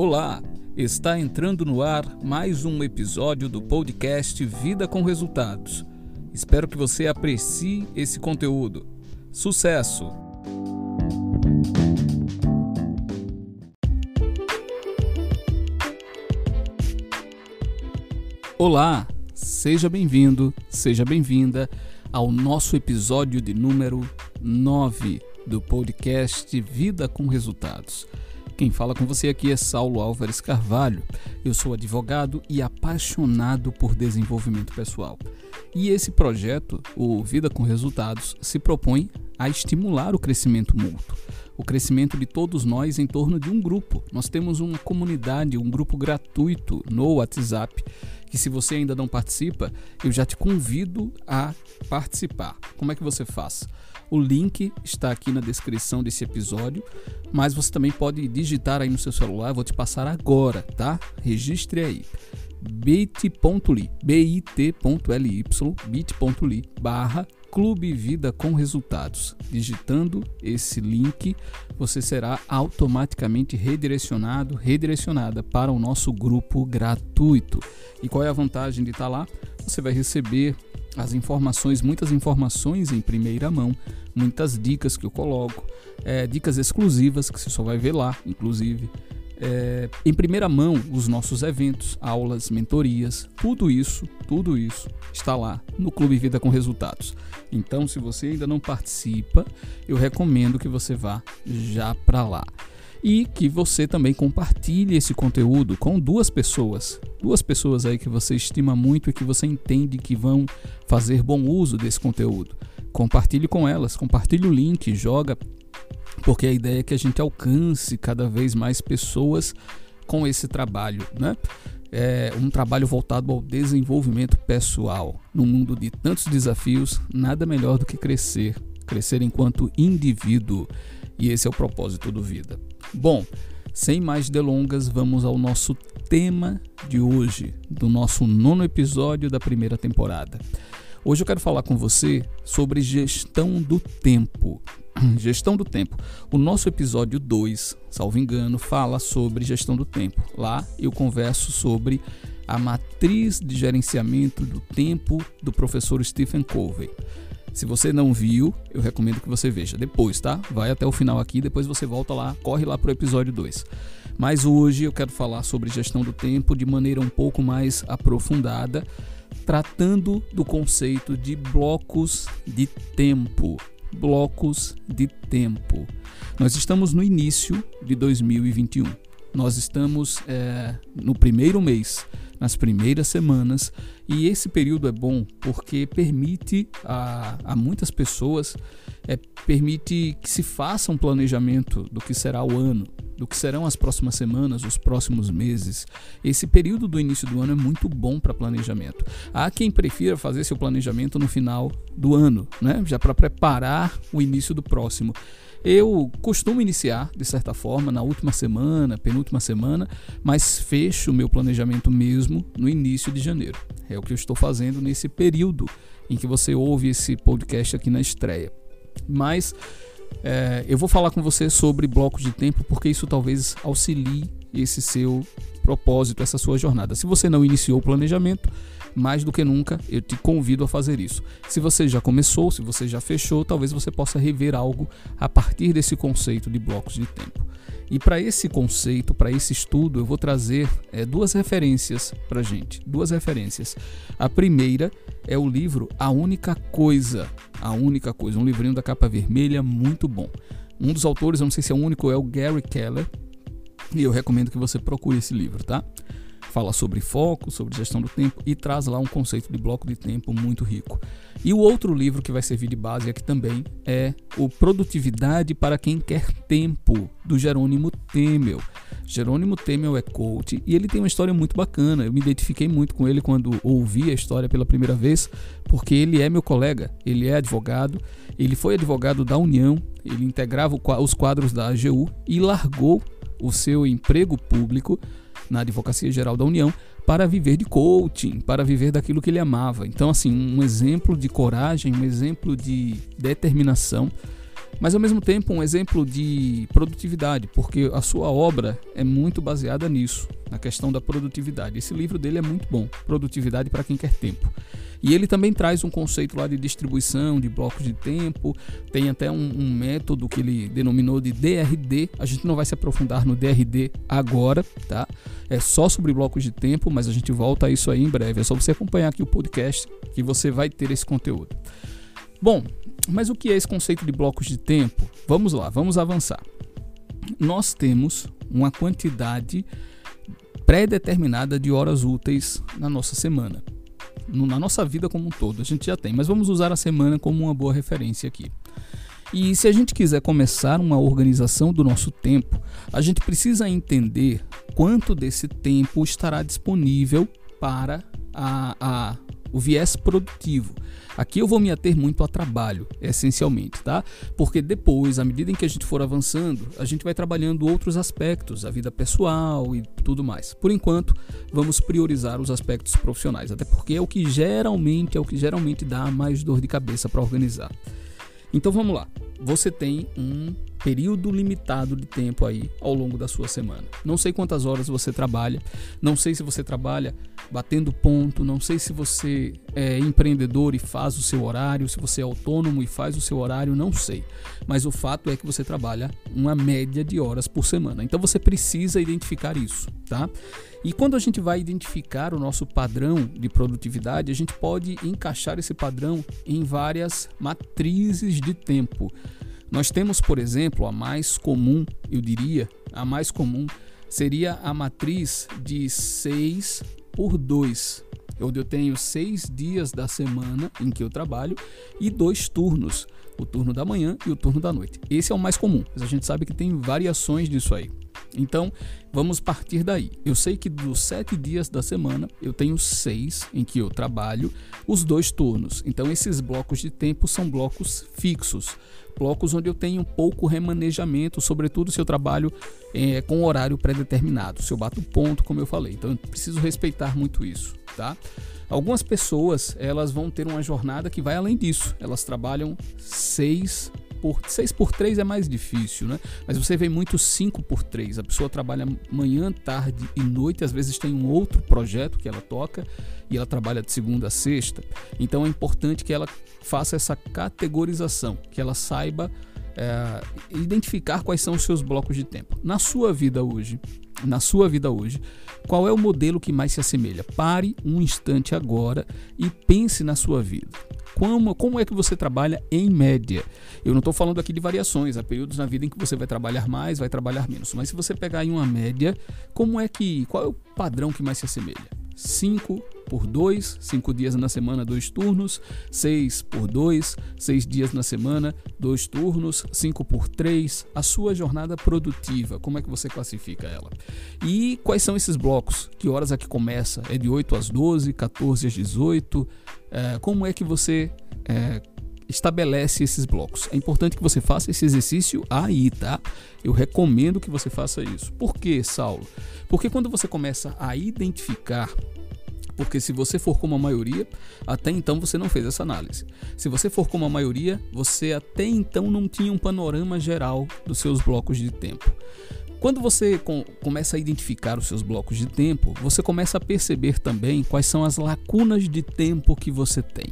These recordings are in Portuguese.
Olá, está entrando no ar mais um episódio do podcast Vida com Resultados. Espero que você aprecie esse conteúdo. Sucesso! Olá, seja bem-vindo, seja bem-vinda ao nosso episódio de número 9 do podcast Vida com Resultados. Quem fala com você aqui é Saulo Álvares Carvalho. Eu sou advogado e apaixonado por desenvolvimento pessoal. E esse projeto, o Vida com Resultados, se propõe a estimular o crescimento mútuo, o crescimento de todos nós em torno de um grupo. Nós temos uma comunidade, um grupo gratuito no WhatsApp, que se você ainda não participa, eu já te convido a participar. Como é que você faz? O link está aqui na descrição desse episódio, mas você também pode digitar aí no seu celular, vou te passar agora, tá? Registre aí bit.ly, bit.ly, bit.ly barra Clube Vida com Resultados. Digitando esse link, você será automaticamente redirecionado, redirecionada para o nosso grupo gratuito. E qual é a vantagem de estar lá? Você vai receber as informações, muitas informações em primeira mão, muitas dicas que eu coloco, é, dicas exclusivas que você só vai ver lá, inclusive. É, em primeira mão, os nossos eventos, aulas, mentorias, tudo isso, tudo isso está lá no Clube Vida com Resultados. Então, se você ainda não participa, eu recomendo que você vá já para lá e que você também compartilhe esse conteúdo com duas pessoas, duas pessoas aí que você estima muito e que você entende que vão fazer bom uso desse conteúdo. Compartilhe com elas, compartilhe o link, joga, porque a ideia é que a gente alcance cada vez mais pessoas com esse trabalho, né? É um trabalho voltado ao desenvolvimento pessoal. No mundo de tantos desafios, nada melhor do que crescer, crescer enquanto indivíduo. E esse é o propósito do Vida. Bom, sem mais delongas, vamos ao nosso tema de hoje, do nosso nono episódio da primeira temporada. Hoje eu quero falar com você sobre gestão do tempo. Gestão do tempo. O nosso episódio 2, salvo engano, fala sobre gestão do tempo. Lá eu converso sobre a matriz de gerenciamento do tempo do professor Stephen Covey. Se você não viu, eu recomendo que você veja depois, tá? Vai até o final aqui, depois você volta lá, corre lá pro episódio 2. Mas hoje eu quero falar sobre gestão do tempo de maneira um pouco mais aprofundada, tratando do conceito de blocos de tempo. Blocos de tempo. Nós estamos no início de 2021. Nós estamos é, no primeiro mês nas primeiras semanas. E esse período é bom porque permite a, a muitas pessoas, é, permite que se faça um planejamento do que será o ano, do que serão as próximas semanas, os próximos meses. Esse período do início do ano é muito bom para planejamento. Há quem prefira fazer seu planejamento no final do ano, né? já para preparar o início do próximo. Eu costumo iniciar, de certa forma, na última semana, penúltima semana, mas fecho o meu planejamento mesmo no início de janeiro. É o que eu estou fazendo nesse período em que você ouve esse podcast aqui na estreia. Mas é, eu vou falar com você sobre blocos de tempo porque isso talvez auxilie esse seu propósito, essa sua jornada. Se você não iniciou o planejamento, mais do que nunca eu te convido a fazer isso. Se você já começou, se você já fechou, talvez você possa rever algo a partir desse conceito de blocos de tempo. E para esse conceito, para esse estudo, eu vou trazer é, duas referências para gente. Duas referências. A primeira é o livro A Única Coisa. A Única Coisa, um livrinho da capa vermelha muito bom. Um dos autores, eu não sei se é o único, é o Gary Keller. E eu recomendo que você procure esse livro, tá? fala sobre foco, sobre gestão do tempo e traz lá um conceito de bloco de tempo muito rico. E o outro livro que vai servir de base aqui também é o Produtividade para quem quer tempo, do Jerônimo Temel. Jerônimo Temel é coach e ele tem uma história muito bacana. Eu me identifiquei muito com ele quando ouvi a história pela primeira vez, porque ele é meu colega, ele é advogado, ele foi advogado da União, ele integrava os quadros da AGU e largou o seu emprego público na Advocacia Geral da União para viver de coaching, para viver daquilo que ele amava. Então, assim, um exemplo de coragem, um exemplo de determinação. mas ao mesmo tempo um exemplo de produtividade, porque a sua obra é muito baseada nisso, na questão da produtividade. Esse livro dele é muito bom, Produtividade para quem quer tempo. E ele também traz um conceito lá de distribuição de blocos de tempo, tem até um, um, método que ele denominou de DRD. A gente não vai se aprofundar no DRD agora, tá? É só sobre blocos de tempo, mas a gente volta a isso aí em breve. É só você acompanhar aqui o podcast que você vai ter esse conteúdo. Bom, mas o que é esse conceito de blocos de tempo? Vamos lá, vamos avançar. Nós temos uma quantidade pré-determinada de horas úteis na nossa semana na nossa vida como um todo, a gente já tem, mas vamos usar a semana como uma boa referência aqui. E se a gente quiser começar uma organização do nosso tempo, a gente precisa entender quanto desse tempo estará disponível para a, a o viés produtivo. Aqui eu vou me ater muito a trabalho, essencialmente, tá? Porque depois, à medida em que a gente for avançando, a gente vai trabalhando outros aspectos, a vida pessoal e tudo mais. Por enquanto, vamos priorizar os aspectos profissionais, até porque é o que geralmente é o que geralmente dá mais dor de cabeça para organizar. Então vamos lá. Você tem um período limitado de tempo aí ao longo da sua semana. Não sei quantas horas você trabalha, não sei se você trabalha batendo ponto, não sei se você é empreendedor e faz o seu horário, se você é autônomo e faz o seu horário, não sei. Mas o fato é que você trabalha uma média de horas por semana. Então você precisa identificar isso, tá? E quando a gente vai identificar o nosso padrão de produtividade, a gente pode encaixar esse padrão em várias matrizes de tempo. Nós temos, por exemplo, a mais comum, eu diria, a mais comum seria a matriz de 6 por 2, onde eu tenho seis dias da semana em que eu trabalho e dois turnos, o turno da manhã e o turno da noite. Esse é o mais comum, mas a gente sabe que tem variações disso aí. Então, vamos partir daí. Eu sei que dos sete dias da semana, eu tenho seis em que eu trabalho os dois turnos. Então, esses blocos de tempo são blocos fixos blocos onde eu tenho pouco remanejamento, sobretudo se eu trabalho é, com horário pré-determinado, se eu bato ponto, como eu falei. Então, eu preciso respeitar muito isso, tá? Algumas pessoas, elas vão ter uma jornada que vai além disso. Elas trabalham seis por 6 por 3 é mais difícil, né? Mas você vê muito 5 por 3. A pessoa trabalha manhã, tarde e noite, às vezes tem um outro projeto que ela toca e ela trabalha de segunda a sexta. Então é importante que ela faça essa categorização, que ela saiba é, identificar quais são os seus blocos de tempo. Na sua vida hoje, na sua vida hoje, qual é o modelo que mais se assemelha? Pare um instante agora e pense na sua vida. Como, como é que você trabalha em média? Eu não estou falando aqui de variações, há períodos na vida em que você vai trabalhar mais, vai trabalhar menos. Mas se você pegar em uma média, como é que. Qual é o padrão que mais se assemelha? 5 por 2, 5 dias na semana, 2 turnos, 6 por 2, 6 dias na semana, 2 turnos, 5 por 3, a sua jornada produtiva, como é que você classifica ela? E quais são esses blocos? Que horas é que começa? É de 8 às 12, 14 às 18? É, como é que você é, estabelece esses blocos. É importante que você faça esse exercício aí, tá? Eu recomendo que você faça isso. Por que, Saulo? Porque quando você começa a identificar porque se você for como a maioria, até então você não fez essa análise. Se você for como a maioria, você até então não tinha um panorama geral dos seus blocos de tempo. Quando você com, começa a identificar os seus blocos de tempo, você começa a perceber também quais são as lacunas de tempo que você tem.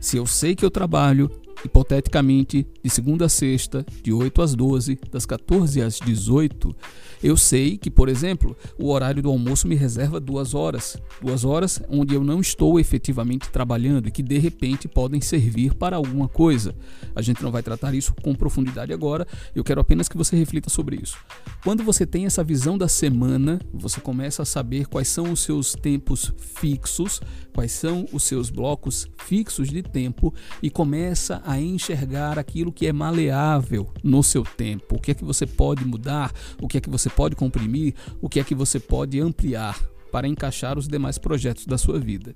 Se eu sei que eu trabalho hipoteticamente, de segunda a sexta, de 8 às 12, das 14 às 18, eu sei que, por exemplo, o horário do almoço me reserva duas horas. Duas horas onde eu não estou efetivamente trabalhando e que de repente podem servir para alguma coisa. A gente não vai tratar isso com profundidade agora, eu quero apenas que você reflita sobre isso. Quando você tem essa visão da semana, você começa a saber quais são os seus tempos fixos, quais são os seus blocos fixos de tempo e começa a enxergar aquilo que é maleável no seu tempo. O que é que você pode mudar, o que é que você pode comprimir, o que é que você pode ampliar para encaixar os demais projetos da sua vida,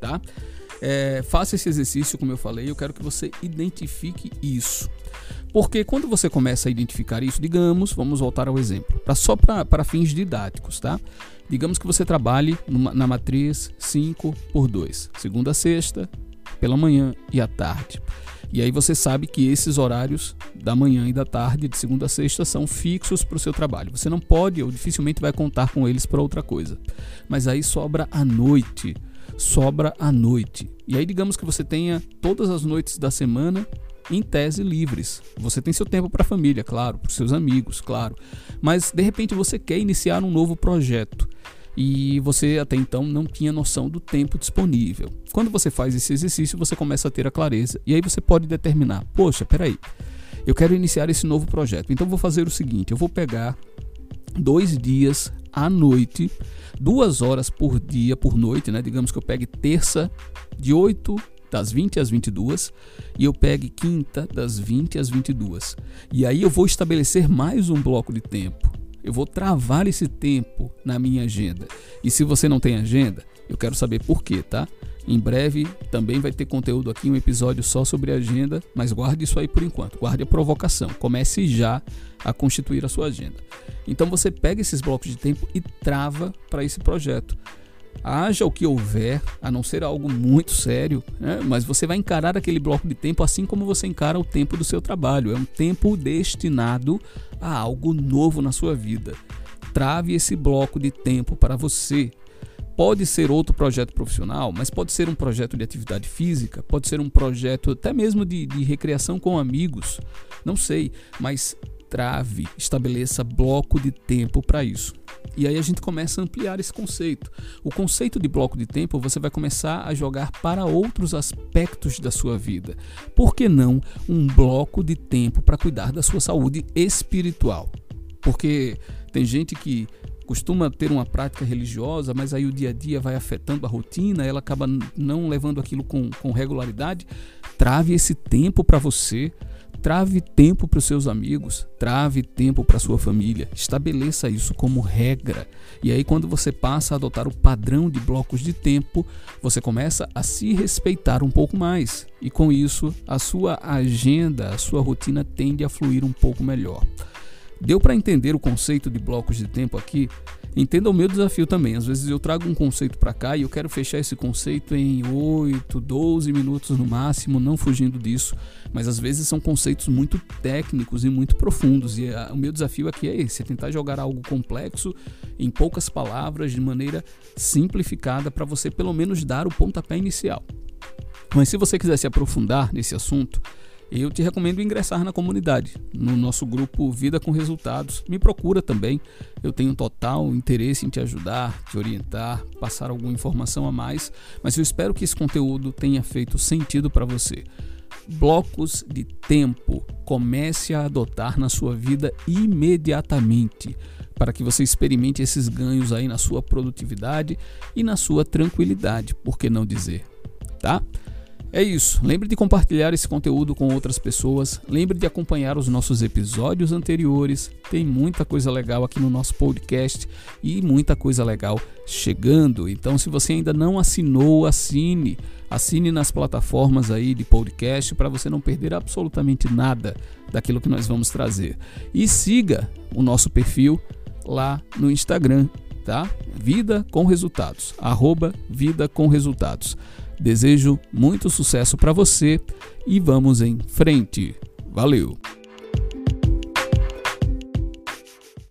tá? É, faça esse exercício, como eu falei, eu quero que você identifique isso. Porque quando você começa a identificar isso, digamos, vamos voltar ao exemplo, pra, só para fins didáticos, tá? Digamos que você trabalhe numa, na matriz 5 por 2, segunda a sexta, pela manhã e à tarde. E aí você sabe que esses horários da manhã e da tarde, de segunda a sexta, são fixos para o seu trabalho. Você não pode ou dificilmente vai contar com eles para outra coisa. Mas aí sobra a noite. Sobra a noite. E aí, digamos que você tenha todas as noites da semana em tese livres. Você tem seu tempo para a família, claro, para seus amigos, claro. Mas de repente você quer iniciar um novo projeto e você até então não tinha noção do tempo disponível. Quando você faz esse exercício, você começa a ter a clareza e aí você pode determinar: poxa, peraí, eu quero iniciar esse novo projeto, então vou fazer o seguinte: eu vou pegar dois dias à noite, duas horas por dia por noite, né? Digamos que eu pegue terça de 8 das 20 às 22 e eu pegue quinta das 20 às 22. E aí eu vou estabelecer mais um bloco de tempo. Eu vou travar esse tempo na minha agenda. E se você não tem agenda, eu quero saber por quê, tá? Em breve também vai ter conteúdo aqui, um episódio só sobre agenda, mas guarde isso aí por enquanto. Guarde a provocação. Comece já a constituir a sua agenda. Então você pega esses blocos de tempo e trava para esse projeto haja o que houver, a não ser algo muito sério, né? mas você vai encarar aquele bloco de tempo assim como você encara o tempo do seu trabalho. É um tempo destinado a algo novo na sua vida. Trave esse bloco de tempo para você. Pode ser outro projeto profissional, mas pode ser um projeto de atividade física, pode ser um projeto até mesmo de, de recreação com amigos. Não sei, mas trave, estabeleça bloco de tempo para isso. E aí a gente começa a ampliar esse conceito. O conceito de bloco de tempo você vai começar a jogar para outros aspectos da sua vida. Por que não um bloco de tempo para cuidar da sua saúde espiritual? Porque tem gente que costuma ter uma prática religiosa, mas aí o dia a dia vai afetando a rotina, ela acaba não levando aquilo com, com regularidade. Trave esse tempo para você Trave tempo para os seus amigos, trave tempo para sua família. Estabeleça isso como regra. E aí, quando você passa a adotar o padrão de blocos de tempo, você começa a se respeitar um pouco mais. E com isso, a sua agenda, a sua rotina tende a fluir um pouco melhor. Deu para entender o conceito de blocos de tempo aqui? Entenda o meu desafio também. Às vezes eu trago um conceito para cá e eu quero fechar esse conceito em 8, 12 minutos no máximo, não fugindo disso. Mas às vezes são conceitos muito técnicos e muito profundos. E a, o meu desafio aqui é esse: é tentar jogar algo complexo em poucas palavras, de maneira simplificada, para você pelo menos dar o pontapé inicial. Mas se você quiser se aprofundar nesse assunto, eu te recomendo ingressar na comunidade, no nosso grupo Vida com Resultados. Me procura também, eu tenho total interesse em te ajudar, te orientar, passar alguma informação a mais, mas eu espero que esse conteúdo tenha feito sentido para você. Blocos de tempo, comece a adotar na sua vida imediatamente, para que você experimente esses ganhos aí na sua produtividade e na sua tranquilidade, por que não dizer, tá? É isso. Lembre de compartilhar esse conteúdo com outras pessoas. Lembre de acompanhar os nossos episódios anteriores. Tem muita coisa legal aqui no nosso podcast e muita coisa legal chegando. Então, se você ainda não assinou, assine. Assine nas plataformas aí de podcast para você não perder absolutamente nada daquilo que nós vamos trazer. E siga o nosso perfil lá no Instagram, tá? Vida com resultados. Arroba Vida com Resultados. Desejo muito sucesso para você e vamos em frente. Valeu!